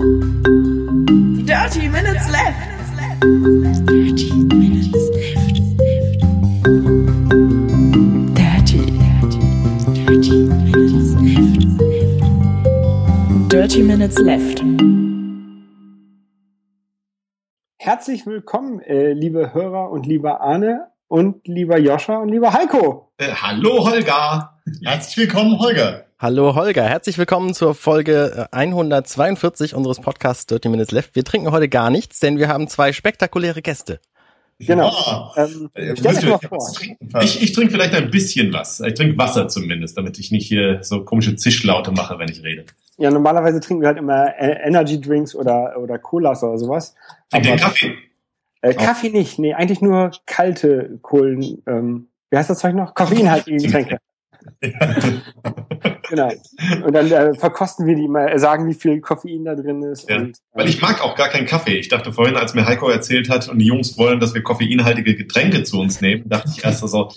Dirty Minutes Left. Dirty Minutes Left. Dirty, dirty, dirty Minutes Left. Dirty Minutes Left. Herzlich willkommen, äh, liebe Hörer und lieber Arne und lieber Joscha und lieber Heiko. Äh, hallo Holger. Herzlich willkommen, Holger. Hallo Holger, herzlich willkommen zur Folge 142 unseres Podcasts Dirty Minutes Left. Wir trinken heute gar nichts, denn wir haben zwei spektakuläre Gäste. Genau. Ja. Ähm, Äh. Ich, ich trinke vielleicht ein bisschen was. Ich trinke Wasser zumindest, damit ich nicht hier so komische Zischlaute mache, wenn ich rede. Ja, normalerweise trinken wir halt immer äh, Energy Drinks oder, oder Colas oder sowas. Trink den Aber- Kaffee. Äh, Kaffee nicht, nee, eigentlich nur kalte Kohlen, ähm, wie heißt das Zeug noch? Koffeinhaltige Getränke. Genau. Und dann äh, verkosten wir die mal, äh, sagen, wie viel Koffein da drin ist. Ja, Und, Weil ich mag auch gar keinen Kaffee. Ich dachte vorhin, als mir Heiko erzählt hat und die Jungs wollen, dass wir koffeinhaltige Getränke zu uns nehmen, dachte ich erst so,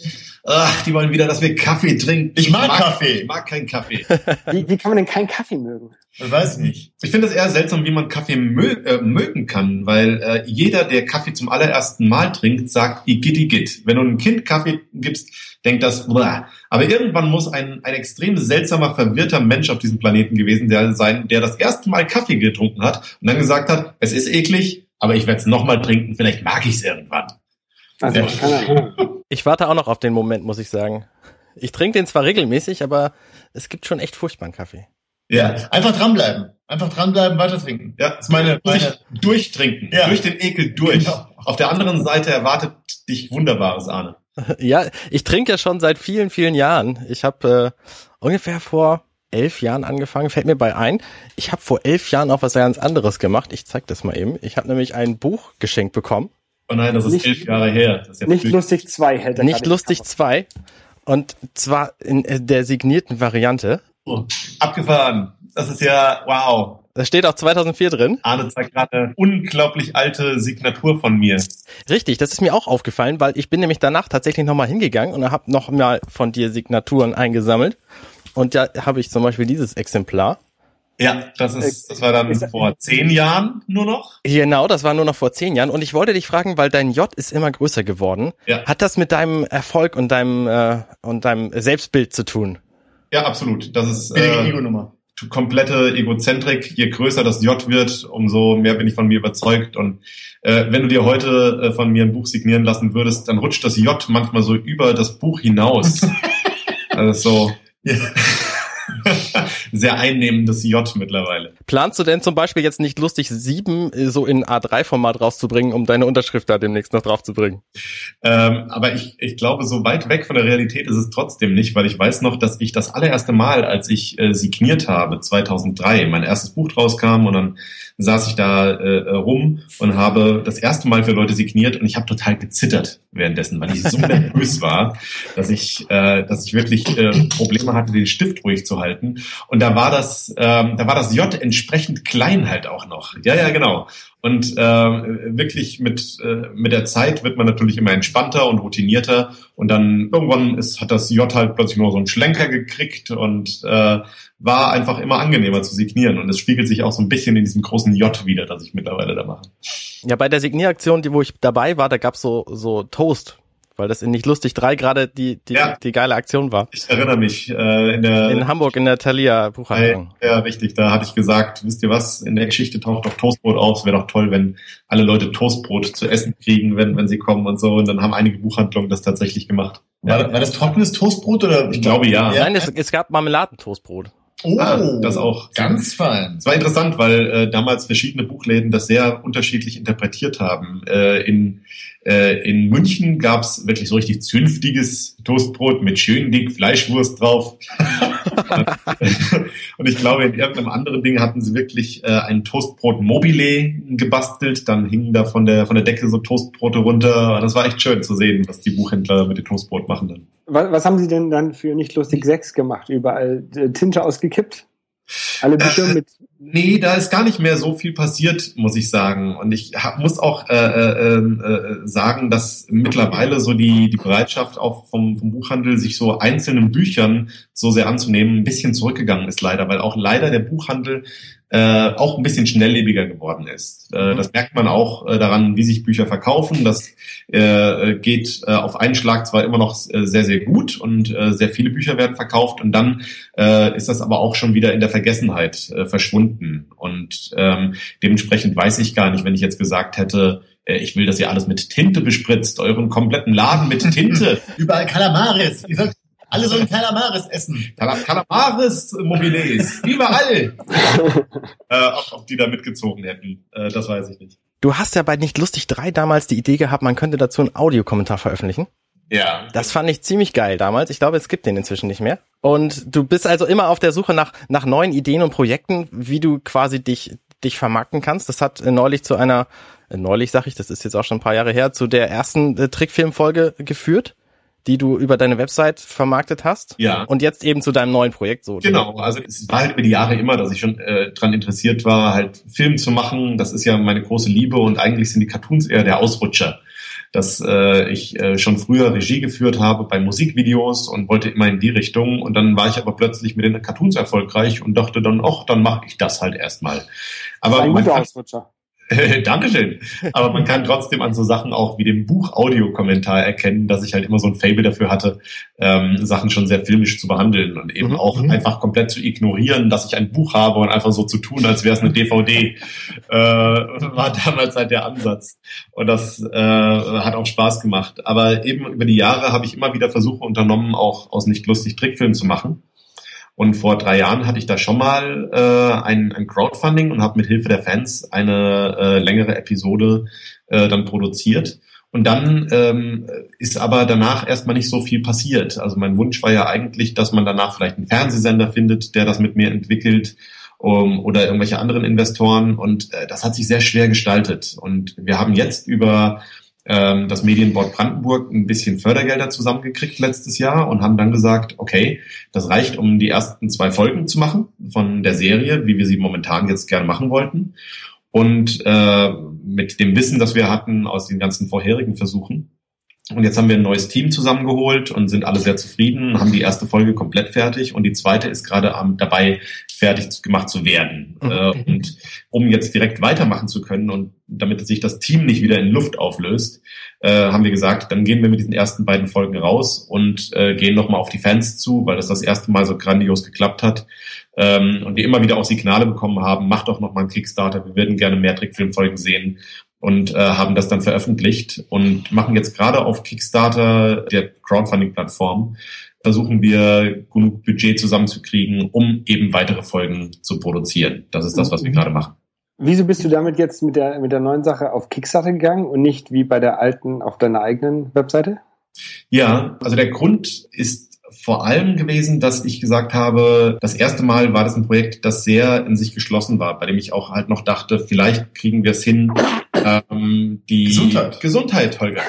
ach, die wollen wieder, dass wir Kaffee trinken. Ich mag Kaffee. Ich mag keinen Kaffee. wie, wie kann man denn keinen Kaffee mögen? Ich weiß nicht. Ich finde es eher seltsam, wie man Kaffee mö äh, mögen kann, weil äh, jeder, der Kaffee zum allerersten Mal trinkt, sagt Igitt, Igitt. Wenn du einem Kind Kaffee gibst, denkt das, Blah. aber irgendwann muss ein, ein extrem seltsamer, verwirrter Mensch auf diesem Planeten gewesen sein, der das erste Mal Kaffee getrunken hat und dann gesagt hat, es ist eklig, aber ich werde es nochmal trinken, vielleicht mag ich es irgendwann. Also, Ja. Ich warte auch noch auf den Moment, muss ich sagen. Ich trinke den zwar regelmäßig, aber es gibt schon echt furchtbaren Kaffee. Ja, Einfach dranbleiben. Einfach dranbleiben, weiter trinken. ja, Das ist meine, meine, durchtrinken, Ja. durch den Ekel durch. Genau. Auf der anderen Seite erwartet dich Wunderbares, Arne. Ja, ich trinke ja schon seit vielen, vielen Jahren. Ich habe äh, ungefähr vor elf Jahren angefangen, fällt mir bei ein. Ich habe vor elf Jahren auch was ganz anderes gemacht. Ich zeig das mal eben. Ich habe nämlich ein Buch geschenkt bekommen. Oh nein, das ist Nicht- elf Jahre her. Das ist ja Nicht lustig zwei hält er Nicht lustig zwei. Und zwar in äh, der signierten Variante. Oh, abgefahren. Das ist ja, wow. Da steht auch 2004 drin. Arne zeigt gerade eine unglaublich alte Signatur von mir. Richtig, das ist mir auch aufgefallen, weil ich bin nämlich danach tatsächlich nochmal hingegangen und habe noch mal von dir Signaturen eingesammelt. Und da habe ich zum Beispiel dieses Exemplar. Ja, das ist, das war dann Ist- vor zehn Jahren nur noch. Genau, das war nur noch vor zehn Jahren. Und ich wollte dich fragen, weil dein J ist immer größer geworden. Ja. Hat das mit deinem Erfolg und deinem äh, und deinem Selbstbild zu tun? Ja, absolut. Das ist äh, Ego-Nummer. Komplette Egozentrik. Je größer das J wird, umso mehr bin ich von mir überzeugt. Und äh, wenn du dir heute äh, von mir ein Buch signieren lassen würdest, dann rutscht das J manchmal so über das Buch hinaus. also so Ja. sehr einnehmendes J mittlerweile. Planst du denn zum Beispiel jetzt nicht lustig sieben äh, so in A3-Format rauszubringen, um deine Unterschrift da demnächst noch draufzubringen? Ähm, aber ich, ich glaube, so weit weg von der Realität ist es trotzdem nicht, weil ich weiß noch, dass ich das allererste Mal, als ich äh, signiert habe, 2003, mein erstes Buch rauskam und dann saß ich da äh, rum und habe das erste Mal für Leute signiert und ich habe total gezittert währenddessen, weil ich so nervös war, dass ich, äh, dass ich wirklich äh, Probleme hatte, den Stift ruhig zu halten. Und da war das, ähm, da war das J entsprechend klein halt auch noch. Ja, ja, genau. Und äh, wirklich mit, äh, mit der Zeit wird man natürlich immer entspannter und routinierter. Und dann irgendwann ist, hat das J halt plötzlich nur so einen Schlenker gekriegt und äh, war einfach immer angenehmer zu signieren. Und es spiegelt sich auch so ein bisschen in diesem großen J wieder, das ich mittlerweile da mache. Ja, bei der Signieraktion, die wo ich dabei war, da gab's so so Toast, weil das in nicht lustig drei gerade die die, Ja. die geile Aktion war. Ich erinnere mich äh, in der In Hamburg in der Thalia Buchhandlung. Ja, richtig. Da hatte ich gesagt, wisst ihr was, in der Geschichte taucht doch Toastbrot auf. Es wäre doch toll, wenn alle Leute Toastbrot zu essen kriegen, wenn, wenn sie kommen und so. Und dann haben einige Buchhandlungen das tatsächlich gemacht. War, war das trockenes Toastbrot oder? Ich glaube, ja. Nein, es, es gab Marmeladentoastbrot. Oh, Ah, das auch. Ganz fein. Es war interessant, weil äh, damals verschiedene Buchläden das sehr unterschiedlich interpretiert haben. Äh, in, in München gab's wirklich so richtig zünftiges Toastbrot mit schön dick Fleischwurst drauf. Und ich glaube, in irgendeinem anderen Ding hatten sie wirklich äh, ein Toastbrot Mobile gebastelt. Dann hingen da von der, von der Decke so Toastbrote runter. Das war echt schön zu sehen, was die Buchhändler mit dem Toastbrot machen dann. Was, was haben Sie denn dann für nicht lustig sechs gemacht? Überall äh, Tinte ausgekippt? Alle Bücher mit. Nee, da ist gar nicht mehr so viel passiert, muss ich sagen. Und ich hab, muss auch äh, äh, äh, sagen, dass mittlerweile so die, die Bereitschaft auch vom, vom Buchhandel, sich so einzelnen Büchern so sehr anzunehmen, ein bisschen zurückgegangen ist leider, weil auch leider der Buchhandel äh, auch ein bisschen schnelllebiger geworden ist. Äh, Mhm. Das merkt man auch äh, daran, wie sich Bücher verkaufen. Das äh, geht äh, auf einen Schlag zwar immer noch äh, sehr, sehr gut und äh, sehr viele Bücher werden verkauft und dann äh, ist das aber auch schon wieder in der Vergessenheit äh, verschwunden. Und ähm, dementsprechend weiß ich gar nicht, wenn ich jetzt gesagt hätte, äh, ich will, dass ihr alles mit Tinte bespritzt, euren kompletten Laden mit Tinte. Überall Kalamaris. Ihr sollt, alle sollen Kalamaris essen. Kalamaris Mobiles, überall. äh, ob, ob die da mitgezogen hätten, äh, das weiß ich nicht. Du hast ja bei Nicht Lustig 3 damals die Idee gehabt, man könnte dazu einen Audiokommentar veröffentlichen. Ja. Das fand ich ziemlich geil damals. Ich glaube, es gibt den inzwischen nicht mehr. Und du bist also immer auf der Suche nach, nach neuen Ideen und Projekten, wie du quasi dich, dich vermarkten kannst. Das hat äh, neulich zu einer, äh, neulich sag ich, das ist jetzt auch schon ein paar Jahre her, zu der ersten äh, Trickfilmfolge geführt, die du über deine Website vermarktet hast. Ja. Und jetzt eben zu deinem neuen Projekt so. Genau, also es war halt über die Jahre immer, dass ich schon äh, dran interessiert war, halt Film zu machen. Das ist ja meine große Liebe und eigentlich sind die Cartoons eher der Ausrutscher. Dass äh, ich äh, schon früher Regie geführt habe bei Musikvideos und wollte immer in die Richtung. Und dann war ich aber plötzlich mit den Cartoons erfolgreich und dachte dann, ach, dann mache ich das halt erstmal. Aber Ein man guter kann, Ausrutscher. Dankeschön. Aber man kann trotzdem an so Sachen auch wie dem Buch-Audiokommentar erkennen, dass ich halt immer so ein Fable dafür hatte, ähm, Sachen schon sehr filmisch zu behandeln und eben Mhm, auch mhm. einfach komplett zu ignorieren, dass ich ein Buch habe und einfach so zu tun, als wäre es eine DVD, äh, war damals halt der Ansatz. Und das äh, hat auch Spaß gemacht. Aber eben über die Jahre habe ich immer wieder Versuche unternommen, auch aus nicht lustig Trickfilm zu machen. Und vor drei Jahren hatte ich da schon mal äh, ein, ein Crowdfunding und habe mit Hilfe der Fans eine äh, längere Episode äh, dann produziert. Und dann ähm, ist aber danach erstmal nicht so viel passiert. Also mein Wunsch war ja eigentlich, dass man danach vielleicht einen Fernsehsender findet, der das mit mir entwickelt um, oder irgendwelche anderen Investoren. Und äh, das hat sich sehr schwer gestaltet. Und wir haben jetzt über ähm, das Medienboard Brandenburg ein bisschen Fördergelder zusammengekriegt letztes Jahr und haben dann gesagt, okay, das reicht, um die ersten zwei Folgen zu machen von der Serie, wie wir sie momentan jetzt gerne machen wollten. Und äh, mit dem Wissen, das wir hatten aus den ganzen vorherigen Versuchen. Und jetzt haben wir ein neues Team zusammengeholt und sind alle sehr zufrieden, haben die erste Folge komplett fertig und die zweite ist gerade am, dabei, fertig gemacht zu werden. Mhm. Äh, und um jetzt direkt weitermachen zu können und damit sich das Team nicht wieder in Luft auflöst, äh, haben wir gesagt, dann gehen wir mit diesen ersten beiden Folgen raus und äh, gehen nochmal auf die Fans zu, weil das das erste Mal so grandios geklappt hat. Ähm, und wir immer wieder auch Signale bekommen haben, macht doch nochmal einen Kickstarter, wir würden gerne mehr Trickfilmfolgen sehen und äh, haben das dann veröffentlicht und machen jetzt gerade auf Kickstarter, der Crowdfunding-Plattform, versuchen wir genug Budget zusammenzukriegen, um eben weitere Folgen zu produzieren. Das ist das, was wir Mhm. gerade machen. Wieso bist du damit jetzt mit der, mit der neuen Sache auf Kickstarter gegangen und nicht wie bei der alten auf deiner eigenen Webseite? Ja, also der Grund ist vor allem gewesen, dass ich gesagt habe, das erste Mal war das ein Projekt, das sehr in sich geschlossen war, bei dem ich auch halt noch dachte, vielleicht kriegen wir es hin, ähm, die Gesundheit. Gesundheit, Holger.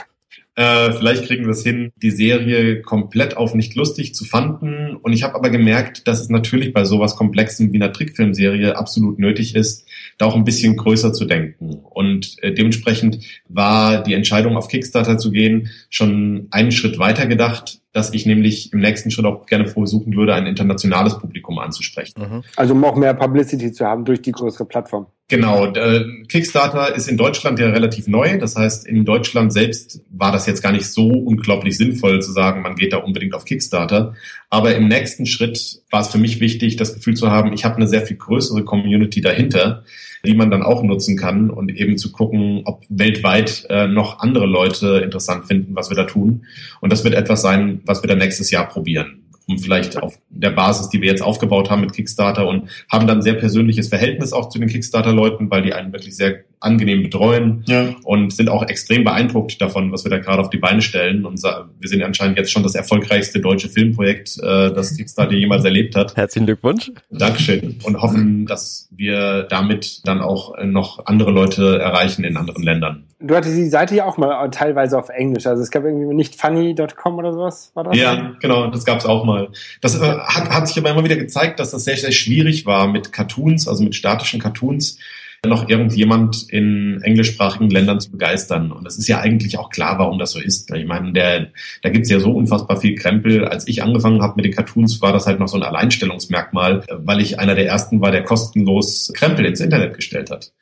Äh, vielleicht kriegen wir es hin, die Serie komplett auf nicht lustig zu fanden. Und ich habe aber gemerkt, dass es natürlich bei sowas Komplexem wie einer Trickfilmserie absolut nötig ist, da auch ein bisschen größer zu denken. Und äh, dementsprechend war die Entscheidung, auf Kickstarter zu gehen, schon einen Schritt weiter gedacht, dass ich nämlich im nächsten Schritt auch gerne versuchen würde, ein internationales Publikum anzusprechen. Mhm. Also um auch mehr Publicity zu haben durch die größere Plattform. Genau, äh, Kickstarter ist in Deutschland ja relativ neu. Das heißt, in Deutschland selbst war das jetzt gar nicht so unglaublich sinnvoll zu sagen, man geht da unbedingt auf Kickstarter. Aber im nächsten Schritt war es für mich wichtig, das Gefühl zu haben, ich habe eine sehr viel größere Community dahinter, die man dann auch nutzen kann und eben zu gucken, ob weltweit äh, noch andere Leute interessant finden, was wir da tun. Und das wird etwas sein, was wir dann nächstes Jahr probieren um vielleicht auf der Basis, die wir jetzt aufgebaut haben mit Kickstarter und haben dann sehr persönliches Verhältnis auch zu den Kickstarter-Leuten, weil die einen wirklich sehr angenehm betreuen Ja. und sind auch extrem beeindruckt davon, was wir da gerade auf die Beine stellen. Und wir sind anscheinend jetzt schon das erfolgreichste deutsche Filmprojekt, äh, das Kickstarter jemals erlebt hat. Herzlichen Glückwunsch. Dankeschön. Und hoffen, dass wir damit dann auch noch andere Leute erreichen in anderen Ländern. Du hattest die Seite ja auch mal teilweise auf Englisch. Also es gab irgendwie nicht funny.com oder sowas, war das? Ja, genau, das gab's auch mal. Das äh, hat, hat sich aber immer wieder gezeigt, dass das sehr, sehr schwierig war mit Cartoons, also mit statischen Cartoons, noch irgendjemand in englischsprachigen Ländern zu begeistern. Und es ist ja eigentlich auch klar, warum das so ist. Ich meine, der, da gibt's ja so unfassbar viel Krempel. Als ich angefangen habe mit den Cartoons, war das halt noch so ein Alleinstellungsmerkmal, weil ich einer der ersten war, der kostenlos Krempel ins Internet gestellt hat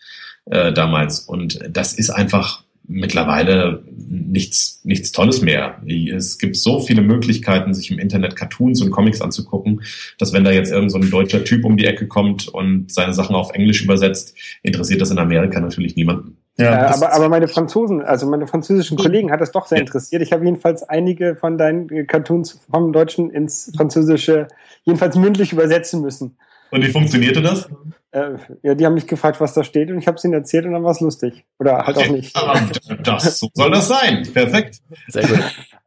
äh, damals. Und das ist einfach mittlerweile nichts, nichts Tolles mehr. Es gibt so viele Möglichkeiten, sich im Internet Cartoons und Comics anzugucken, dass wenn da jetzt irgend so ein deutscher Typ um die Ecke kommt und seine Sachen auf Englisch übersetzt, interessiert das in Amerika natürlich niemanden. Ja, äh, aber, aber meine Franzosen, also meine französischen Kollegen hat das doch sehr interessiert. Ich habe jedenfalls einige von deinen Cartoons vom Deutschen ins Französische jedenfalls mündlich übersetzen müssen. Und wie funktionierte das? Äh, ja, die haben mich gefragt, was da steht und ich habe es ihnen erzählt und dann war es lustig. Oder halt auch nicht. Das, so soll das sein. Perfekt. Sehr gut.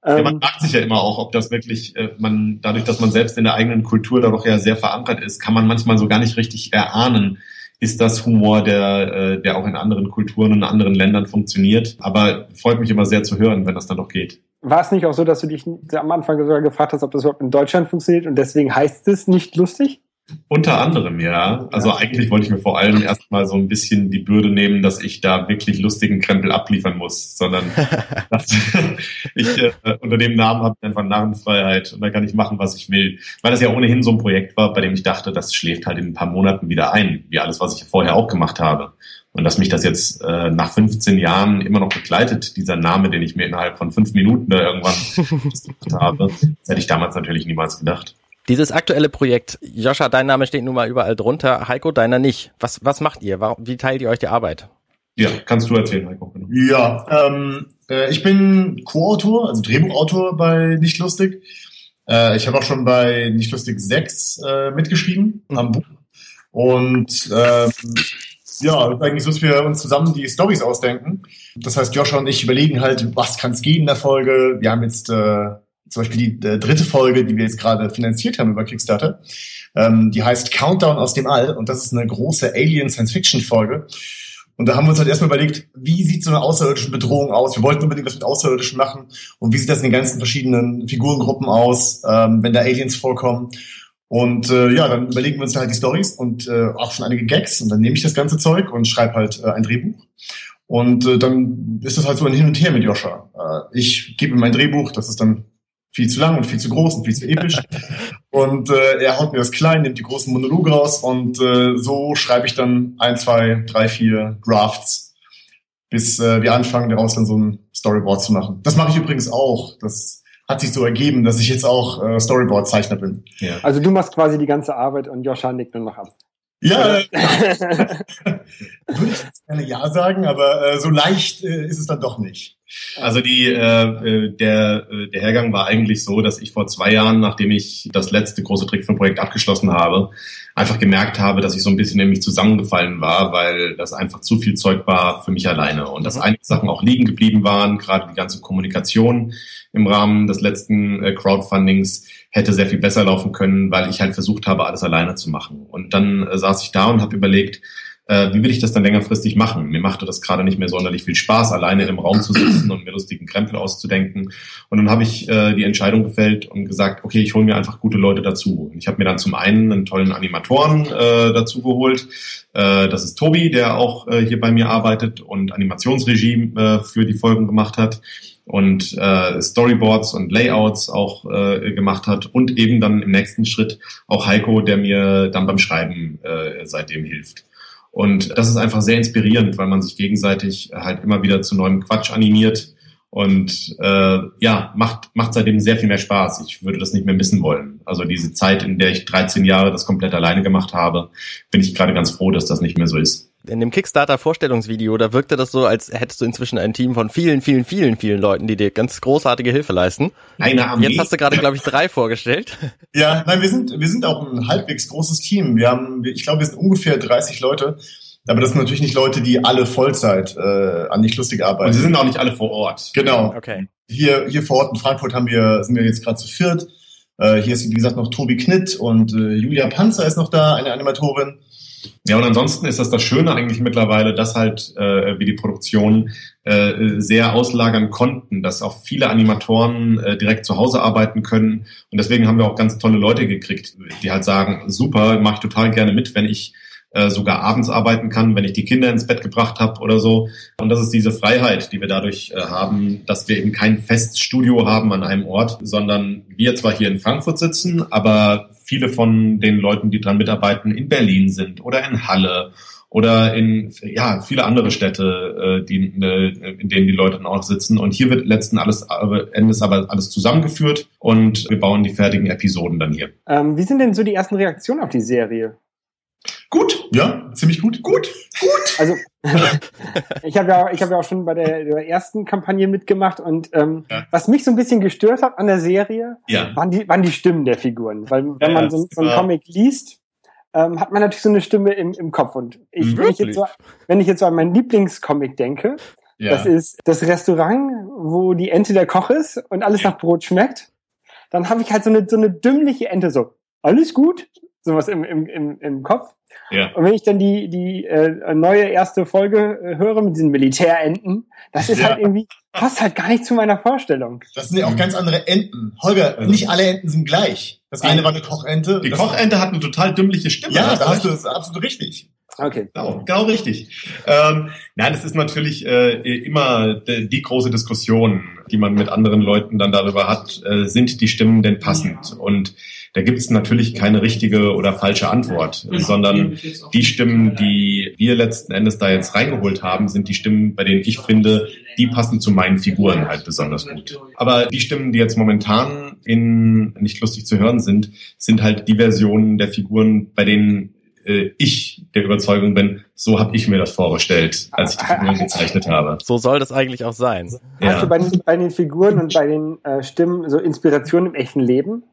Ja, man fragt sich ja immer auch, ob das wirklich, äh, man, dadurch, dass man selbst in der eigenen Kultur da doch ja sehr verankert ist, kann man manchmal so gar nicht richtig erahnen, ist das Humor, der, äh, der auch in anderen Kulturen und anderen Ländern funktioniert. Aber freut mich immer sehr zu hören, wenn das dann doch geht. War es nicht auch so, dass du dich am Anfang sogar gefragt hast, ob das überhaupt in Deutschland funktioniert und deswegen heißt es nicht lustig? Unter anderem, ja. Also ja. eigentlich wollte ich mir vor allem erstmal so ein bisschen die Bürde nehmen, dass ich da wirklich lustigen Krempel abliefern muss, sondern ich äh, unter dem Namen habe ich einfach Narrenfreiheit und da kann ich machen, was ich will. Weil das ja ohnehin so ein Projekt war, bei dem ich dachte, das schläft halt in ein paar Monaten wieder ein, wie alles, was ich vorher auch gemacht habe. Und dass mich das jetzt äh, nach 15 Jahren immer noch begleitet, dieser Name, den ich mir innerhalb von fünf Minuten da irgendwann habe, das hätte ich damals natürlich niemals gedacht. Dieses aktuelle Projekt, Joscha, dein Name steht nun mal überall drunter, Heiko, deiner nicht. Was, was macht ihr? Warum, wie teilt ihr euch die Arbeit? Ja, kannst du erzählen, Heiko. Ja, ähm, äh, ich bin Co-Autor, also Drehbuchautor bei Nicht Lustig. Äh, ich habe auch schon bei Nicht Lustig 6 äh, mitgeschrieben mhm. am Buch. Und ähm, ja, eigentlich dass wir uns zusammen die Stories ausdenken. Das heißt, Joscha und ich überlegen halt, was kann es gehen in der Folge. Wir haben jetzt äh, zum Beispiel die äh, dritte Folge, die wir jetzt gerade finanziert haben über Kickstarter, ähm, die heißt Countdown aus dem All und das ist eine große Alien-Science-Fiction-Folge. Und da haben wir uns halt erstmal überlegt, wie sieht so eine außerirdische Bedrohung aus? Wir wollten unbedingt was mit Außerirdischen machen. Und wie sieht das in den ganzen verschiedenen Figurengruppen aus, ähm, wenn da Aliens vorkommen? Und äh, ja, dann überlegen wir uns da halt die Stories und äh, auch schon einige Gags. Und dann nehme ich das ganze Zeug und schreibe halt äh, ein Drehbuch. Und äh, dann ist das halt so ein Hin und Her mit Joscha. Äh, ich gebe ihm mein Drehbuch, das ist dann viel zu lang und viel zu groß und viel zu episch. und äh, er haut mir das klein, nimmt die großen Monologe raus und äh, so schreibe ich dann ein, zwei, drei, vier Drafts, bis äh, wir anfangen, daraus dann so ein Storyboard zu machen. Das mache ich übrigens auch. Das hat sich so ergeben, dass ich jetzt auch äh, Storyboard-Zeichner bin. Ja. Also du machst quasi die ganze Arbeit und Joscha nickt nur noch ab. Ja, würde ich jetzt gerne ja sagen, aber äh, so leicht äh, ist es dann doch nicht. Also die, äh, äh, der, äh, der Hergang war eigentlich so, dass ich vor zwei Jahren, nachdem ich das letzte große Trickfilmprojekt abgeschlossen habe, einfach gemerkt habe, dass ich so ein bisschen in mich zusammengefallen war, weil das einfach zu viel Zeug war für mich alleine und dass mhm. einige Sachen auch liegen geblieben waren, gerade die ganze Kommunikation im Rahmen des letzten äh, Crowdfundings hätte sehr viel besser laufen können, weil ich halt versucht habe, alles alleine zu machen. Und dann äh, saß ich da und habe überlegt, äh, wie will ich das dann längerfristig machen? Mir machte das gerade nicht mehr sonderlich viel Spaß, alleine im Raum zu sitzen und mir lustigen Krempel auszudenken. Und dann habe ich äh, die Entscheidung gefällt und gesagt, okay, ich hole mir einfach gute Leute dazu. Und ich habe mir dann zum einen einen tollen Animatoren äh, dazu geholt. Äh, das ist Tobi, der auch äh, hier bei mir arbeitet und Animationsregie äh, für die Folgen gemacht hat und äh, Storyboards und Layouts auch äh, gemacht hat und eben dann im nächsten Schritt auch Heiko, der mir dann beim Schreiben äh, seitdem hilft. Und das ist einfach sehr inspirierend, weil man sich gegenseitig halt immer wieder zu neuem Quatsch animiert und äh, ja, macht, macht seitdem sehr viel mehr Spaß. Ich würde das nicht mehr missen wollen. Also diese Zeit, in der ich 13 Jahre das komplett alleine gemacht habe, bin ich gerade ganz froh, dass das nicht mehr so ist in dem Kickstarter-Vorstellungsvideo, da wirkte das so, als hättest du inzwischen ein Team von vielen, vielen, vielen, vielen Leuten, die dir ganz großartige Hilfe leisten. Eine Armee. Jetzt hast du gerade, glaube ich, drei vorgestellt. Ja, nein, wir sind, wir sind auch ein halbwegs großes Team. Wir haben, ich glaube, wir sind ungefähr 30 Leute. Aber das sind natürlich nicht Leute, die alle Vollzeit äh, an nicht lustig arbeiten. Und sie sind auch nicht alle vor Ort. Genau. Okay. Hier, hier vor Ort in Frankfurt haben wir, sind wir jetzt gerade zu viert. Äh, hier ist, wie gesagt, noch Tobi Knitt und äh, Julia Panzer ist noch da, eine Animatorin. Ja, und ansonsten ist das das Schöne eigentlich mittlerweile, dass halt äh, wir die Produktion äh, sehr auslagern konnten, dass auch viele Animatoren äh, direkt zu Hause arbeiten können. Und deswegen haben wir auch ganz tolle Leute gekriegt, die halt sagen, super, mache ich total gerne mit, wenn ich äh, sogar abends arbeiten kann, wenn ich die Kinder ins Bett gebracht habe oder so. Und das ist diese Freiheit, die wir dadurch äh, haben, dass wir eben kein Feststudio haben an einem Ort, sondern wir zwar hier in Frankfurt sitzen, aber viele von den Leuten, die dran mitarbeiten, in Berlin sind oder in Halle oder in ja viele andere Städte, äh, die, in denen die Leute dann auch sitzen. Und hier wird letzten alles Endes aber alles zusammengeführt und wir bauen die fertigen Episoden dann hier. Ähm, wie sind denn so die ersten Reaktionen auf die Serie? Gut, ja, ziemlich gut. Gut, gut. Also ich habe ja, ich habe ja auch schon bei der, der ersten Kampagne mitgemacht und ähm, Ja. was mich so ein bisschen gestört hat an der Serie, Ja. waren die, waren die Stimmen der Figuren. Weil wenn Ja, man so, so einen Comic liest, ähm, hat man natürlich so eine Stimme im, im Kopf. Und ich, wenn, ich jetzt so, wenn ich jetzt so an meinen Lieblingscomic denke, Ja. das ist das Restaurant, wo die Ente der Koch ist und alles nach Brot schmeckt, dann habe ich halt so eine, so eine dümmliche Ente, so, alles gut, sowas im, im, im, im Kopf. Ja. Und wenn ich dann die, die äh, neue erste Folge äh, höre mit diesen Militärenten, das ist Ja. halt irgendwie, passt halt gar nicht zu meiner Vorstellung. Das sind ja auch ganz andere Enten. Holger, Also- nicht alle Enten sind gleich. Das eine war eine Kochente. Die das, Kochente hat eine total dümmliche Stimme. Ja, Hast da du hast du das absolut richtig. Okay. Genau, genau richtig. Ähm, nein, es ist natürlich äh, immer die, die große Diskussion, die man mit anderen Leuten dann darüber hat, äh, sind die Stimmen denn passend? Und da gibt es natürlich keine richtige oder falsche Antwort, sondern die Stimmen, die wir letzten Endes da jetzt reingeholt haben, sind die Stimmen, bei denen ich finde, die passen zu meinen Figuren halt besonders gut. Aber die Stimmen, die jetzt momentan in nicht lustig zu hören sind, sind halt die Versionen der Figuren, bei denen äh, ich der Überzeugung bin, so habe ich mir das vorgestellt, als ich die Figuren gezeichnet habe. So soll das eigentlich auch sein. Hast Ja. du bei den, bei den Figuren und bei den äh, Stimmen so Inspiration im echten Leben?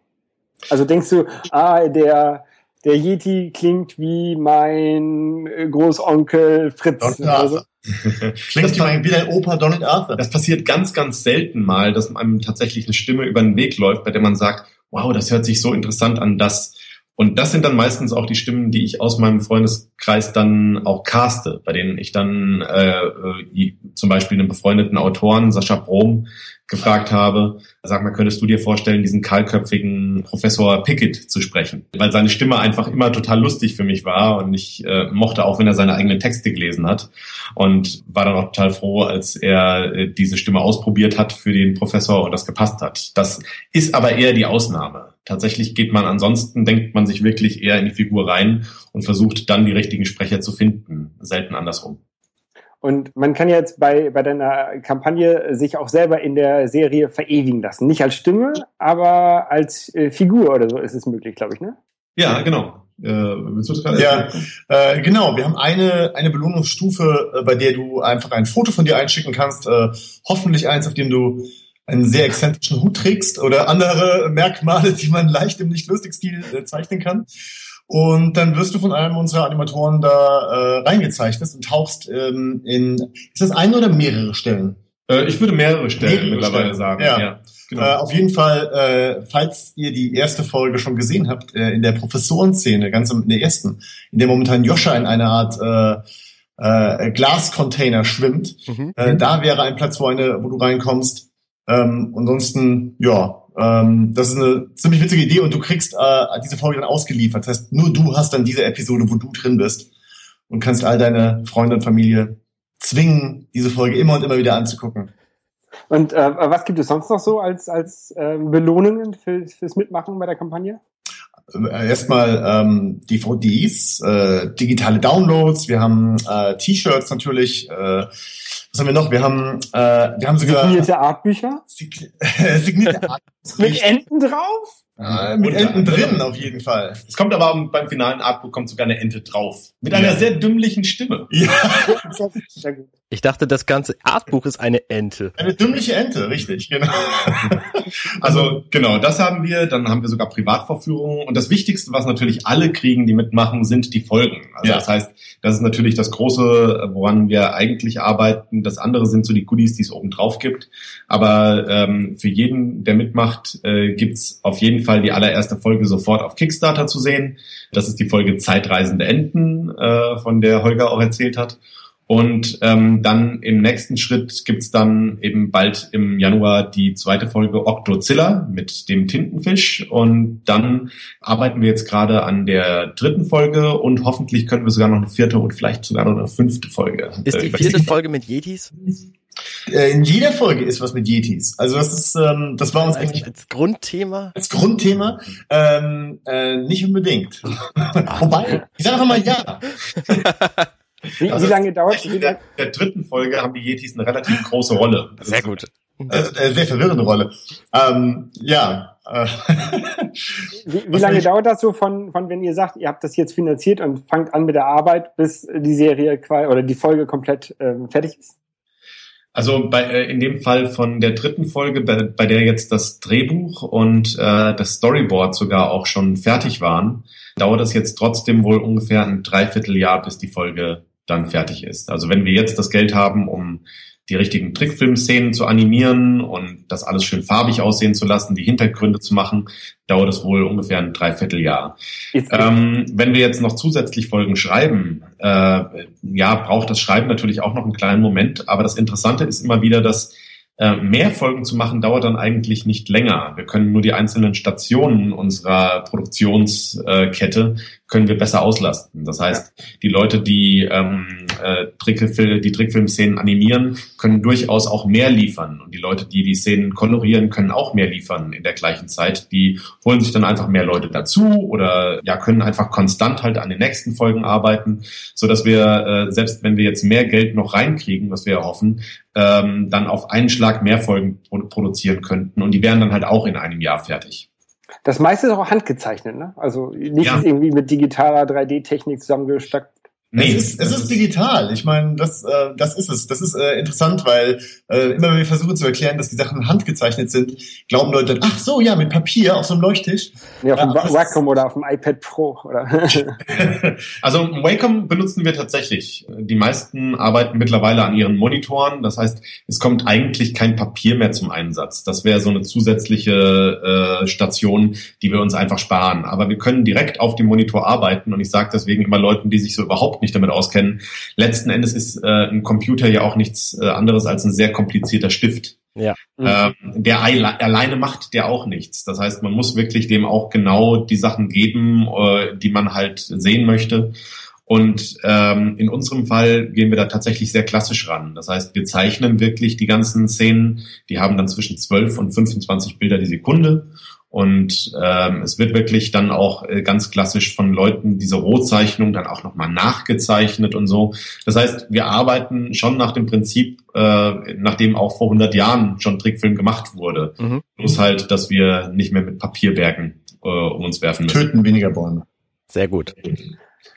Also denkst du, ah, der, der Yeti klingt wie mein äh, Großonkel Fritz. Donald oder so? Arthur. Klingt wie, mein, wie dein Opa Donald Arthur. Das passiert ganz, ganz selten mal, dass einem tatsächlich eine Stimme über den Weg läuft, bei der man sagt, wow, das hört sich so interessant an, das. Und das sind dann meistens auch die Stimmen, die ich aus meinem Freundeskreis dann auch caste, bei denen ich dann äh, äh, zum Beispiel einen befreundeten Autoren, Sascha Brom, gefragt habe, sag mal, könntest du dir vorstellen, diesen kahlköpfigen Professor Pickett zu sprechen? Weil seine Stimme einfach immer total lustig für mich war und ich äh, mochte auch, wenn er seine eigenen Texte gelesen hat und war dann auch total froh, als er äh, diese Stimme ausprobiert hat für den Professor und das gepasst hat. Das ist aber eher die Ausnahme. Tatsächlich geht man ansonsten, denkt man sich wirklich eher in die Figur rein und versucht dann die richtigen Sprecher zu finden. Selten andersrum. Und man kann jetzt bei, bei deiner Kampagne sich auch selber in der Serie verewigen lassen. Nicht als Stimme, aber als äh, Figur oder so ist es möglich, glaube ich, ne? Ja, genau. Äh, willst du das gerade Ja. Äh, genau, wir haben eine, eine Belohnungsstufe, äh, bei der du einfach ein Foto von dir einschicken kannst. Äh, hoffentlich eins, auf dem du einen sehr exzentrischen Hut trägst oder andere Merkmale, die man leicht im nicht lustig Stil äh, zeichnen kann. Und dann wirst du von einem unserer Animatoren da äh, reingezeichnet und tauchst ähm, in, ist das eine oder mehrere Stellen? Äh, ich würde mehrere Stellen Mehrere mittlerweile Stellen, sagen. ja. genau. Äh, auf jeden Fall, äh, falls ihr die erste Folge schon gesehen habt, äh, in der Professorenszene, ganz in der ersten, in der momentan Joscha in einer Art äh, äh, Glascontainer schwimmt, Mhm. äh, da wäre ein Platz, wo, eine, wo du reinkommst. Ähm, ansonsten, ja, ähm, das ist eine ziemlich witzige Idee und du kriegst äh, diese Folge dann ausgeliefert. Das heißt, nur du hast dann diese Episode, wo du drin bist und kannst all deine Freunde und Familie zwingen, diese Folge immer und immer wieder anzugucken. Und äh, was gibt es sonst noch so als, als ähm, Belohnungen für, fürs Mitmachen bei der Kampagne? Äh, erstmal ähm, DVDs, äh, digitale Downloads, wir haben äh, T-Shirts natürlich. Was haben wir noch? Wir haben, äh, wir haben sogar Signierte Artbücher? Sign- signierte Art Mit Enten drauf? Äh, mit Enten anderem. drin auf jeden Fall. Es kommt aber beim finalen Artbook kommt sogar eine Ente drauf. Mit einer Ja. sehr dümmlichen Stimme. Ja. Ich dachte, das ganze Artbuch ist eine Ente. eine dümmliche Ente, richtig, genau. Also genau, das haben wir. Dann haben wir sogar Privatvorführungen. Und das Wichtigste, was natürlich alle kriegen, die mitmachen, sind die Folgen. Also Ja. das heißt, das ist natürlich das Große, woran wir eigentlich arbeiten. Das andere sind so die Goodies, die es oben drauf gibt. Aber ähm, für jeden, der mitmacht, äh, gibt's auf jeden Fall die allererste Folge sofort auf Kickstarter zu sehen. Das ist die Folge Zeitreisende Enten, äh, von der Holger auch erzählt hat. Und ähm, dann im nächsten Schritt gibt's dann eben bald im Januar die zweite Folge Octozilla mit dem Tintenfisch. Und dann arbeiten wir jetzt gerade an der dritten Folge und hoffentlich können wir sogar noch eine vierte und vielleicht sogar noch eine fünfte Folge. Ist die vierte Folge mit Yetis? Äh, in jeder Folge ist was mit Yetis. Also das ist, ähm, das war uns Als, eigentlich als Grundthema? als Grundthema ähm, äh, nicht unbedingt. Wobei, ich sage einfach mal ja. Wie, Also wie lange dauert In wie der, der dritten Folge haben die Yetis eine relativ große Rolle. Sehr gut. Äh, äh, sehr verwirrende Rolle. Ähm, ja. Äh, wie, wie lange dauert das so von, von, wenn ihr sagt, ihr habt das jetzt finanziert und fangt an mit der Arbeit, bis die Serie oder die Folge komplett ähm, fertig ist? Also bei, äh, in dem Fall von der dritten Folge, bei, bei der jetzt das Drehbuch und äh, das Storyboard sogar auch schon fertig waren, dauert es jetzt trotzdem wohl ungefähr ein Dreivierteljahr, bis die Folge dann fertig ist. Also wenn wir jetzt das Geld haben, um die richtigen Trickfilmszenen zu animieren und das alles schön farbig aussehen zu lassen, die Hintergründe zu machen, dauert es wohl ungefähr ein Dreivierteljahr. Ähm, wenn wir jetzt noch zusätzlich Folgen schreiben, äh, ja, braucht das Schreiben natürlich auch noch einen kleinen Moment. Aber das Interessante ist immer wieder, dass äh, mehr Folgen zu machen dauert dann eigentlich nicht länger. Wir können nur die einzelnen Stationen unserer Produktionskette können wir besser auslasten. Das heißt, die Leute, die ähm, äh, Trickfil die Trickfilmszenen animieren, können durchaus auch mehr liefern. Und die Leute, die die Szenen kolorieren, können auch mehr liefern in der gleichen Zeit. Die holen sich dann einfach mehr Leute dazu oder ja können einfach konstant halt an den nächsten Folgen arbeiten, so dass wir äh, selbst wenn wir jetzt mehr Geld noch reinkriegen, was wir erhoffen, ähm, dann auf einen Schlag mehr Folgen produ- produzieren könnten und die wären dann halt auch in einem Jahr fertig. Das meiste ist auch handgezeichnet, ne? Also nicht Ja. irgendwie mit digitaler 3D-Technik zusammengestackt. Es ist, es ist digital. Ich meine, das, äh, das ist es. Das ist äh, interessant, weil äh, immer wenn wir versuchen zu erklären, dass die Sachen handgezeichnet sind, glauben Leute, ach so, ja, mit Papier auf so einem Leuchttisch. Nee, auf Ja, dem Wacom oder auf dem iPad Pro. Oder Also Wacom benutzen wir tatsächlich. Die meisten arbeiten mittlerweile an ihren Monitoren. Das heißt, es kommt eigentlich kein Papier mehr zum Einsatz. Das wäre so eine zusätzliche äh, Station, die wir uns einfach sparen. Aber wir können direkt auf dem Monitor arbeiten. Und ich sage deswegen immer Leuten, die sich so überhaupt nicht damit auskennen, letzten Endes ist äh, ein Computer ja auch nichts äh, anderes als ein sehr komplizierter Stift. Ja. Ähm, der alle- alleine macht der auch nichts. Das heißt, man muss wirklich dem auch genau die Sachen geben, äh, die man halt sehen möchte. Und ähm, in unserem Fall gehen wir da tatsächlich sehr klassisch ran. Das heißt, wir zeichnen wirklich die ganzen Szenen. Die haben dann zwischen 12 und 25 Bilder die Sekunde. Und ähm, es wird wirklich dann auch äh, ganz klassisch von Leuten diese Rohzeichnung dann auch nochmal nachgezeichnet und so. Das heißt, wir arbeiten schon nach dem Prinzip, äh, nachdem auch vor 100 Jahren schon Trickfilm gemacht wurde. Mhm. Bloß halt, dass wir nicht mehr mit Papierbergen äh, um uns werfen müssen. Töten weniger Bäume. Sehr gut.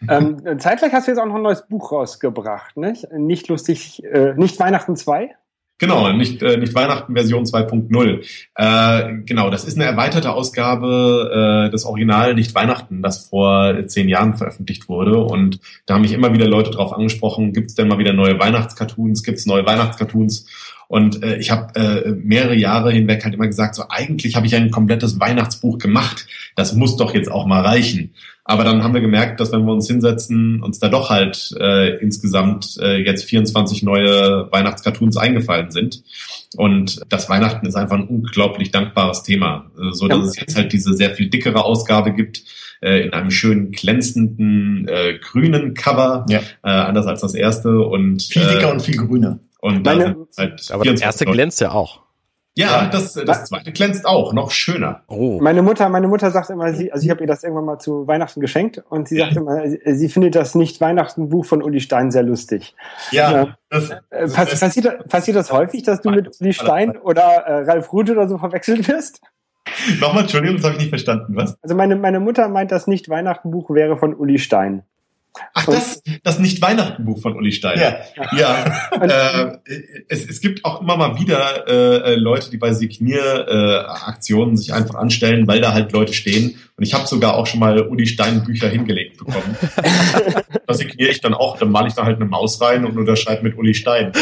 ähm, zeitgleich hast du jetzt auch noch ein neues Buch rausgebracht, nicht? Nicht lustig, äh, nicht Weihnachten 2? Genau, nicht, äh, nicht Weihnachten Version 2.0. Äh, genau, das ist eine erweiterte Ausgabe äh, des Original Nicht Weihnachten, das vor zehn Jahren veröffentlicht wurde. Und da haben mich immer wieder Leute drauf angesprochen, gibt es denn mal wieder neue Weihnachtscartoons, gibt es neue Weihnachtscartoons? Und äh, ich habe äh, mehrere Jahre hinweg halt immer gesagt, so eigentlich habe ich ein komplettes Weihnachtsbuch gemacht. Das muss doch jetzt auch mal reichen. Aber dann haben wir gemerkt, dass wenn wir uns hinsetzen, uns da doch halt äh, insgesamt äh, jetzt 24 neue Weihnachtscartoons eingefallen sind. Und das Weihnachten ist einfach ein unglaublich dankbares Thema, äh, so dass Ja. es jetzt halt diese sehr viel dickere Ausgabe gibt äh, in einem schönen glänzenden äh, grünen Cover, Ja. äh, anders als das erste und Viel dicker äh, und viel grüner. Und Meine- halt Aber das 24 erste Leute. glänzt ja auch. Ja, das, das zweite glänzt auch, noch schöner. Oh. Meine Mutter, meine Mutter sagt immer, sie, also ich habe ihr das irgendwann mal zu Weihnachten geschenkt und sie sagt immer, sie, findet das nicht Weihnachten-Buch von Uli Stein sehr lustig. Ja, das, Äh, das, pass, passiert, das- passiert das häufig, dass du mit Uli Stein oder äh, Ralf Rute oder so verwechselt wirst? Nochmal, Entschuldigung, das habe ich nicht verstanden, was? Also meine, meine Mutter meint, das nicht Weihnachten-Buch wäre von Uli Stein. Ach, das, das Nicht-Weihnachten-Buch von Uli Stein. ja. Ja, äh, es, es gibt auch immer mal wieder äh, äh, Leute, die bei Signier-Aktionen sich einfach anstellen, weil da halt Leute stehen. Und ich habe sogar auch schon mal Uli Stein Bücher hingelegt bekommen. da signiere ich dann auch, dann male ich da halt eine Maus rein und unterschreibe mit Uli Stein.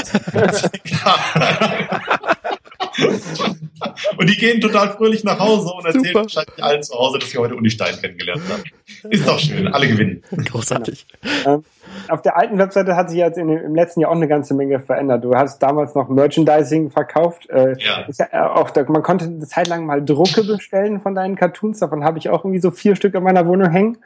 und die gehen total fröhlich nach Hause und erzählen Super. wahrscheinlich allen zu Hause, dass sie heute Uli Stein kennengelernt haben. Ist doch schön, alle gewinnen. Großartig. Auf der alten Webseite hat sich jetzt in, im letzten Jahr auch eine ganze Menge verändert. Du hast damals noch Merchandising verkauft. Äh, Ja. ist ja äh, auch, da, man konnte eine Zeit lang mal Drucke bestellen von deinen Cartoons. Davon habe ich auch irgendwie so vier Stück in meiner Wohnung hängen.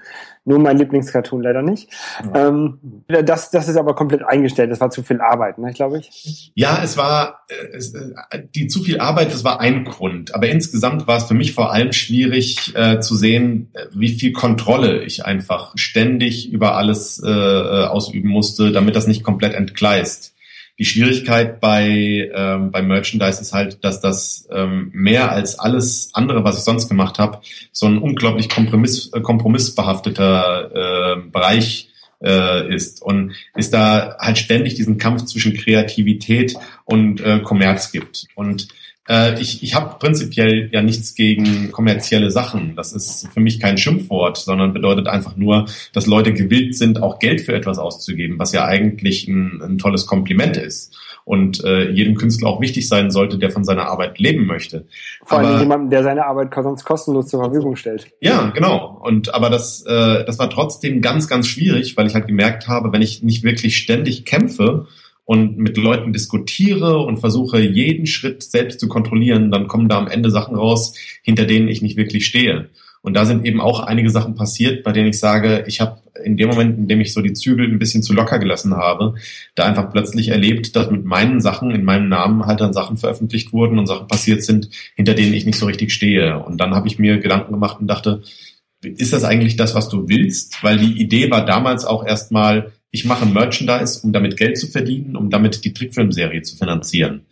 Nur mein Lieblingscartoon leider nicht. Ähm, das, das ist aber komplett eingestellt. Das war zu viel Arbeit, ne, glaube ich. Ja, es war äh, es, äh, die zu viel Arbeit, das war ein Grund. Aber insgesamt war es für mich vor allem schwierig äh, zu sehen, wie viel Kontrolle ich einfach ständig über alles äh, ausüben musste, damit das nicht komplett entgleist. Die Schwierigkeit bei, ähm, bei Merchandise ist halt, dass das ähm, mehr als alles andere, was ich sonst gemacht habe, so ein unglaublich kompromiss, äh, kompromissbehafteter äh, Bereich äh, ist und ist da halt ständig diesen Kampf zwischen Kreativität und äh, Kommerz gibt. Und ich, ich habe prinzipiell ja nichts gegen kommerzielle Sachen. Das ist für mich kein Schimpfwort, sondern bedeutet einfach nur, dass Leute gewillt sind, auch Geld für etwas auszugeben, was ja eigentlich ein, ein tolles Kompliment ist und äh, jedem Künstler auch wichtig sein sollte, der von seiner Arbeit leben möchte. Vor allem jemandem, der seine Arbeit sonst kostenlos zur Verfügung stellt. Ja, genau. Und aber das, äh, das war trotzdem ganz, ganz schwierig, weil ich halt gemerkt habe, wenn ich nicht wirklich ständig kämpfe und mit Leuten diskutiere und versuche, jeden Schritt selbst zu kontrollieren, dann kommen da am Ende Sachen raus, hinter denen ich nicht wirklich stehe. Und da sind eben auch einige Sachen passiert, bei denen ich sage, ich habe in dem Moment, in dem ich so die Zügel ein bisschen zu locker gelassen habe, da einfach plötzlich erlebt, dass mit meinen Sachen, in meinem Namen halt dann Sachen veröffentlicht wurden und Sachen passiert sind, hinter denen ich nicht so richtig stehe. Und dann habe ich mir Gedanken gemacht und dachte, ist das eigentlich das, was du willst? Weil die Idee war damals auch erstmal, ich mache Merchandise, um damit Geld zu verdienen, um damit die Trickfilmserie zu finanzieren.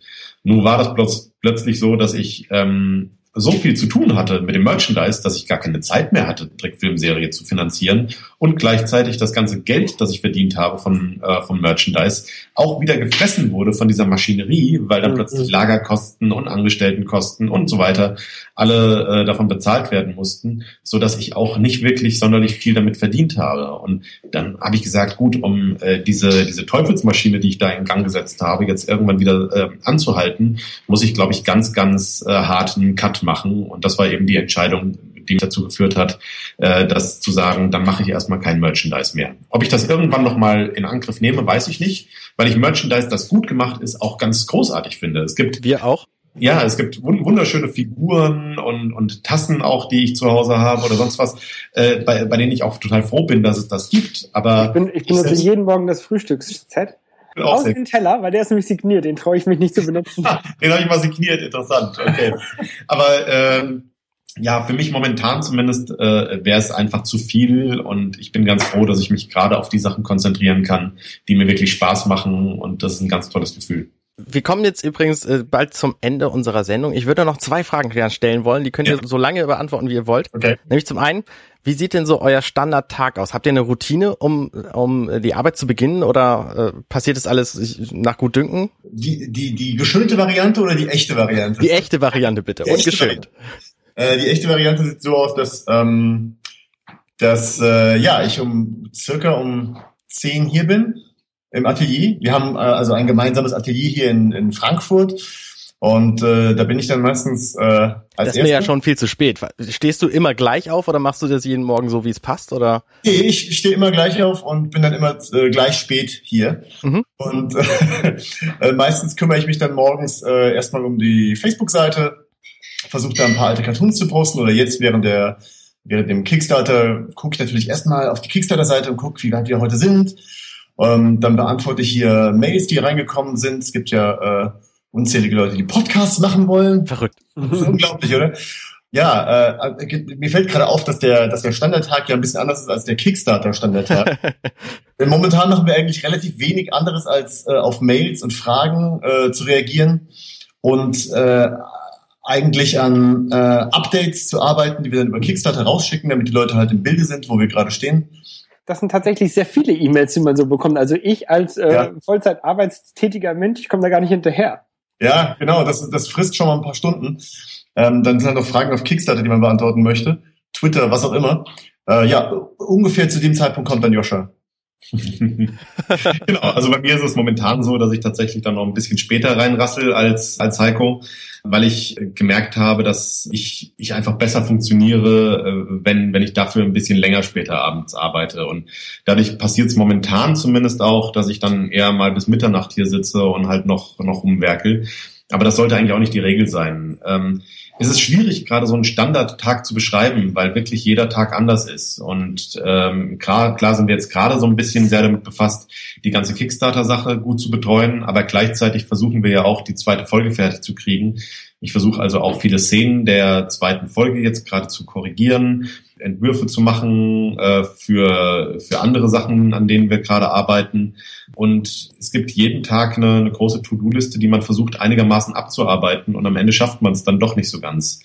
Nun war das plötz plötzlich so, dass ich ähm, so viel zu tun hatte mit dem Merchandise, dass ich gar keine Zeit mehr hatte, die Trickfilmserie zu finanzieren und gleichzeitig das ganze Geld, das ich verdient habe von, äh, vom Merchandise, auch wieder gefressen wurde von dieser Maschinerie, weil dann Mhm. plötzlich Lagerkosten und Angestelltenkosten und so weiter alle äh, davon bezahlt werden mussten, so dass ich auch nicht wirklich sonderlich viel damit verdient habe. Und dann habe ich gesagt, gut, um äh, diese diese Teufelsmaschine, die ich da in Gang gesetzt habe, jetzt irgendwann wieder äh, anzuhalten, muss ich, glaube ich, ganz ganz äh, hart einen Cut machen. Und das war eben die Entscheidung, die mich dazu geführt hat, äh, das zu sagen, dann mache ich erstmal kein Merchandise mehr. Ob ich das irgendwann noch mal in Angriff nehme, weiß ich nicht, weil ich Merchandise, das gut gemacht ist, auch ganz großartig finde. Es gibt Wir auch. ja, es gibt wun- wunderschöne Figuren und, und Tassen auch, die ich zu Hause habe oder sonst was, äh, bei, bei denen ich auch total froh bin, dass es das gibt. Aber Ich, bin, ich benutze selbst jeden Morgen das Frühstücksset. Bin auch Aus sehr, dem Teller, weil der ist nämlich signiert, den traue ich mich nicht zu benutzen. den habe ich mal signiert, interessant. Okay. Aber ähm, ja, für mich momentan zumindest äh, wäre es einfach zu viel und ich bin ganz froh, dass ich mich gerade auf die Sachen konzentrieren kann, die mir wirklich Spaß machen und das ist ein ganz tolles Gefühl. Wir kommen jetzt übrigens äh, bald zum Ende unserer Sendung. Ich würde noch zwei Fragen gerne stellen wollen. Die könnt ihr Ja. so lange beantworten, wie ihr wollt. Okay. Nämlich zum einen, wie sieht denn so euer Standardtag aus? Habt ihr eine Routine, um, um die Arbeit zu beginnen oder äh, passiert das alles nach Gutdünken? Die, die, die geschönte Variante oder die echte Variante? Die echte Variante bitte, Die echte ungeschönt. Äh, die echte Variante sieht so aus, dass, ähm, dass äh, ja, ich um circa um 10 hier bin im Atelier. Wir haben äh, also ein gemeinsames Atelier hier in, in Frankfurt. Und äh, da bin ich dann meistens äh, als Das ist mir ja schon viel zu spät. Stehst du immer gleich auf oder machst du das jeden Morgen so, wie es passt? Oder? Nee, ich stehe immer gleich auf und bin dann immer äh, gleich spät hier. Mhm. Und äh, äh, meistens kümmere ich mich dann morgens äh, erstmal um die Facebook-Seite, versuche da ein paar alte Cartoons zu posten oder jetzt während der während dem Kickstarter gucke ich natürlich erstmal auf die Kickstarter-Seite und gucke, wie weit wir heute sind. Ähm, dann beantworte ich hier Mails, die reingekommen sind. Es gibt ja äh, unzählige Leute, die Podcasts machen wollen. Verrückt. Das ist unglaublich, oder? Ja, äh, mir fällt gerade auf, dass der, dass der Standardtag ja ein bisschen anders ist als der Kickstarter-Standardtag. Denn momentan machen wir eigentlich relativ wenig anderes, als äh, auf Mails und Fragen äh, zu reagieren und äh, eigentlich an äh, Updates zu arbeiten, die wir dann über Kickstarter rausschicken, damit die Leute halt im Bilde sind, wo wir gerade stehen. Das sind tatsächlich sehr viele E-Mails, die man so bekommt. Also ich als äh, Ja. Vollzeit arbeitstätiger Mensch, ich komme da gar nicht hinterher. Ja, genau, das, das frisst schon mal ein paar Stunden. Ähm, dann sind halt noch Fragen auf Kickstarter, die man beantworten möchte. Twitter, was auch immer. Äh, ja, ungefähr zu dem Zeitpunkt kommt dann Joscha. genau, also bei mir ist es momentan so, dass ich tatsächlich dann noch ein bisschen später reinrassel als, als Heiko, weil ich gemerkt habe, dass ich, ich einfach besser funktioniere, äh, wenn, wenn ich dafür ein bisschen länger später abends arbeite. Und dadurch passiert es momentan zumindest auch, dass ich dann eher mal bis Mitternacht hier sitze und halt noch, noch rumwerkel. Aber das sollte eigentlich auch nicht die Regel sein. Ähm, es ist schwierig, gerade so einen Standardtag zu beschreiben, weil wirklich jeder Tag anders ist. Und ähm, klar, klar sind wir jetzt gerade so ein bisschen sehr damit befasst, die ganze Kickstarter-Sache gut zu betreuen, aber gleichzeitig versuchen wir ja auch, die zweite Folge fertig zu kriegen. Ich versuche also auch viele Szenen der zweiten Folge jetzt gerade zu korrigieren, Entwürfe zu machen äh, für, für andere Sachen, an denen wir gerade arbeiten. Und es gibt jeden Tag eine, eine große To-Do-Liste, die man versucht einigermaßen abzuarbeiten und am Ende schafft man es dann doch nicht so ganz.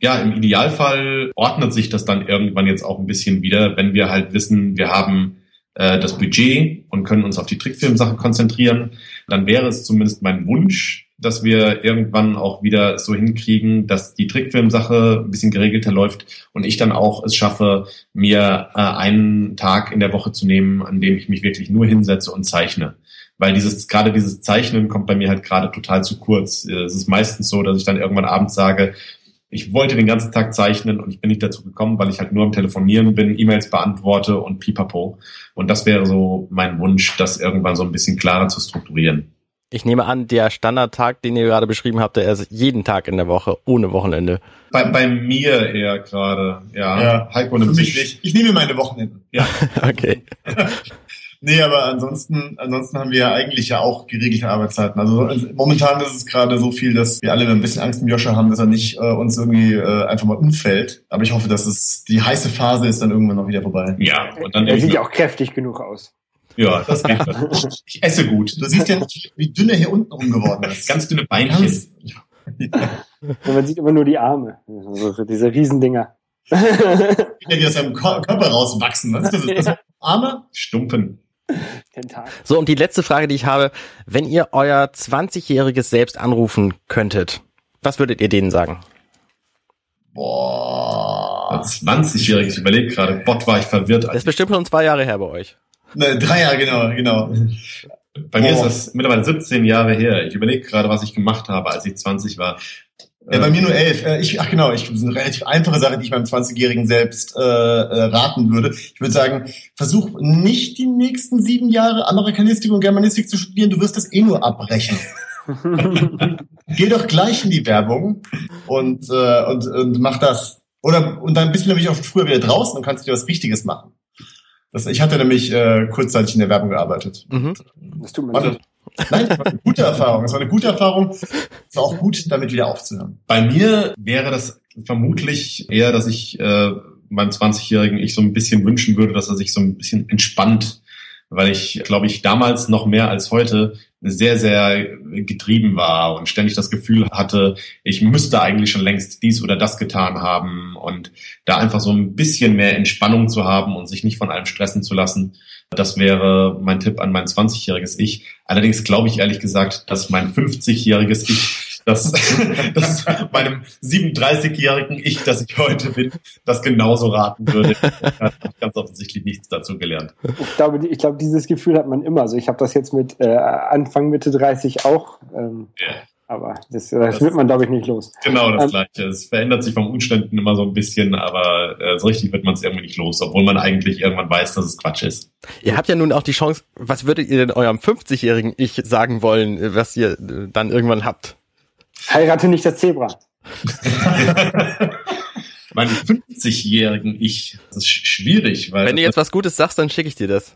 Ja, im Idealfall ordnet sich das dann irgendwann jetzt auch ein bisschen wieder, wenn wir halt wissen, wir haben äh, das Budget und können uns auf die Trickfilmsache konzentrieren. Dann wäre es zumindest mein Wunsch, dass wir irgendwann auch wieder so hinkriegen, dass die Trickfilmsache ein bisschen geregelter läuft und ich dann auch es schaffe, mir äh, einen Tag in der Woche zu nehmen, an dem ich mich wirklich nur hinsetze und zeichne. Weil dieses, gerade dieses Zeichnen kommt bei mir halt gerade total zu kurz. Es ist meistens so, dass ich dann irgendwann abends sage, ich wollte den ganzen Tag zeichnen und ich bin nicht dazu gekommen, weil ich halt nur am Telefonieren bin, E-Mails beantworte und pipapo. Und das wäre so mein Wunsch, das irgendwann so ein bisschen klarer zu strukturieren. Ich nehme an, der Standardtag, den ihr gerade beschrieben habt, der ist jeden Tag in der Woche, ohne Wochenende. Bei, bei mir eher gerade, ja. ja. Heiko nimmt sich nicht. Ich nehme meine Wochenenden. Ja. okay. nee, aber ansonsten, ansonsten haben wir ja eigentlich ja auch geregelte Arbeitszeiten. Also, also momentan ist es gerade so viel, dass wir alle ein bisschen Angst um Joscha haben, dass er nicht äh, uns irgendwie äh, einfach mal umfällt. Aber ich hoffe, dass es die heiße Phase ist dann irgendwann noch wieder vorbei. Ja, und dann er sieht ja auch kräftig genug aus. Ja, das geht. Ich esse gut. Du siehst ja nicht, wie dünn er hier unten rum geworden ist. Ganz dünne Beinchen. Ja. man sieht immer nur die Arme. Also diese Riesendinger. die aus seinem Körper rauswachsen. Was ist das? das Arme? Stumpen. So, und die letzte Frage, die ich habe. Wenn ihr euer 20-jähriges Selbst anrufen könntet, was würdet ihr denen sagen? Boah. 20-jähriges, ich überlege gerade, Bot war ich verwirrt. Das ist bestimmt schon zwei Jahre her bei euch. Ne, drei Jahre, genau, genau. Bei mir ist das mittlerweile 17 Jahre her. Ich überlege gerade, was ich gemacht habe, als ich 20 war. Ja, bei mir nur elf. Äh, ich, ach genau, ich, das ist eine relativ einfache Sache, die ich meinem 20-Jährigen selbst äh, äh, raten würde. Ich würde sagen, versuch nicht die nächsten sieben Jahre Amerikanistik und Germanistik zu studieren, du wirst das eh nur abbrechen. Geh doch gleich in die Werbung und, äh, und, und mach das. Oder und dann bist du nämlich auch früher wieder draußen und kannst dir was Richtiges machen. Das, ich hatte nämlich äh, kurzzeitig in der Werbung gearbeitet. Mhm. Das tut mir leid. Nein, das war eine gute Erfahrung. Das war eine gute Erfahrung. Es war auch gut, damit wieder aufzuhören. Bei mir wäre das vermutlich eher, dass ich äh, meinem 20-Jährigen ich so ein bisschen wünschen würde, dass er sich so ein bisschen entspannt, weil ich, glaube ich, damals noch mehr als heute sehr, sehr getrieben war und ständig das Gefühl hatte, ich müsste eigentlich schon längst dies oder das getan haben und da einfach so ein bisschen mehr Entspannung zu haben und sich nicht von allem stressen zu lassen. Das wäre mein Tipp an mein 20-jähriges Ich. Allerdings glaube ich ehrlich gesagt, dass mein 50-jähriges Ich dass, dass meinem 37-jährigen Ich, das ich heute bin, das genauso raten würde. Ich habe ganz offensichtlich nichts dazu gelernt. Ich glaube, ich glaube, dieses Gefühl hat man immer. Also ich habe das jetzt mit äh, Anfang Mitte 30 auch. Ähm, yeah. Aber das, das, das wird man, glaube ich, nicht los. Genau das ähm, Gleiche. Es verändert sich vom Umständen immer so ein bisschen, aber äh, so richtig wird man es irgendwie nicht los, obwohl man eigentlich irgendwann weiß, dass es Quatsch ist. Ihr habt ja nun auch die Chance, was würdet ihr denn eurem 50-jährigen Ich sagen wollen, was ihr äh, dann irgendwann habt? Heirate nicht das Zebra. Mein 50-jährigen Ich, das ist schwierig, weil. Wenn du jetzt was Gutes sagst, dann schicke ich dir das.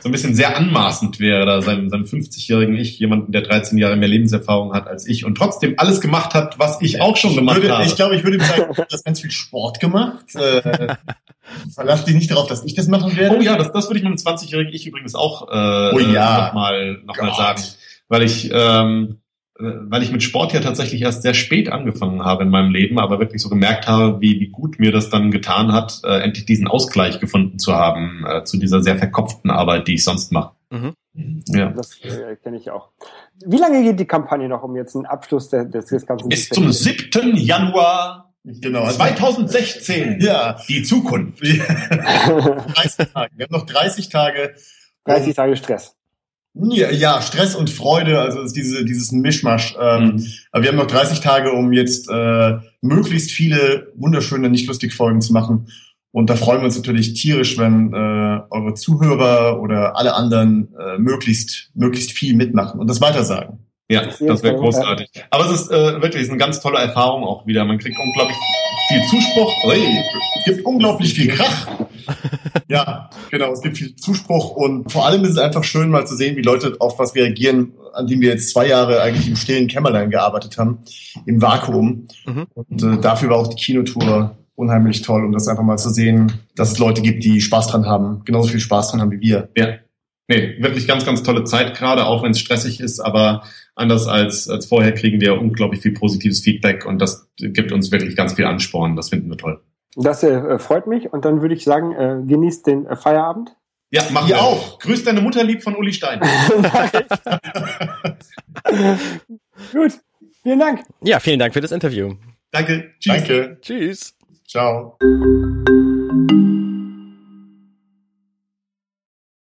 So ein bisschen sehr anmaßend wäre da seinem, seinem 50-jährigen Ich, jemanden, der 13 Jahre mehr Lebenserfahrung hat als ich und trotzdem alles gemacht hat, was ich auch schon gemacht würde, habe. Ich glaube, ich würde ihm sagen, du hast ganz viel Sport gemacht. Äh, verlass dich nicht darauf, dass ich das machen werde. Oh ja, das, das würde ich meinem 20-jährigen Ich übrigens auch äh, oh ja. nochmal noch mal sagen. Weil ich ähm, weil ich mit Sport ja tatsächlich erst sehr spät angefangen habe in meinem Leben, aber wirklich so gemerkt habe, wie, wie gut mir das dann getan hat, äh, endlich diesen Ausgleich gefunden zu haben äh, zu dieser sehr verkopften Arbeit, die ich sonst mache. Mhm. Ja. Das äh, kenne ich auch. Wie lange geht die Kampagne noch um jetzt einen Abschluss des, des ganzen? Bis zum 7. Januar Genau. 2016. Ja. Die Zukunft. 30 Tage. Wir haben noch 30 Tage 30 Tage Stress. Ja, ja, Stress und Freude, also ist diese, dieses Mischmasch. Ähm, Mhm. aber wir haben noch 30 Tage, um jetzt äh, möglichst viele wunderschöne Nicht-Lustig-Folgen zu machen. Und da freuen wir uns natürlich tierisch, wenn äh, eure Zuhörer oder alle anderen äh, möglichst, möglichst viel mitmachen und das weitersagen. Ja, das wäre großartig. Aber es ist äh, wirklich es ist eine ganz tolle Erfahrung auch wieder. Man kriegt unglaublich viel Zuspruch. Ui, Es gibt unglaublich viel Krach. Ja, genau, es gibt viel Zuspruch und vor allem ist es einfach schön, mal zu sehen, wie Leute auf was reagieren, an dem wir jetzt zwei Jahre eigentlich im stillen Kämmerlein gearbeitet haben, im Vakuum. Mhm. Und äh, dafür war auch die Kinotour unheimlich toll, um das einfach mal zu sehen, dass es Leute gibt, die Spaß dran haben, genauso viel Spaß dran haben wie wir. Ja. Nee, wirklich ganz, ganz tolle Zeit gerade, auch wenn es stressig ist, aber anders als, als vorher kriegen wir unglaublich viel positives Feedback und das gibt uns wirklich ganz viel Ansporn. Das finden wir toll. Das äh, freut mich und dann würde ich sagen, äh, genießt den äh, Feierabend. Ja, Ihr wir auch. Grüß deine Mutter lieb von Uli Stein. Gut, vielen Dank. Ja, vielen Dank für das Interview. Danke. Tschüss. Danke. Tschüss. Ciao.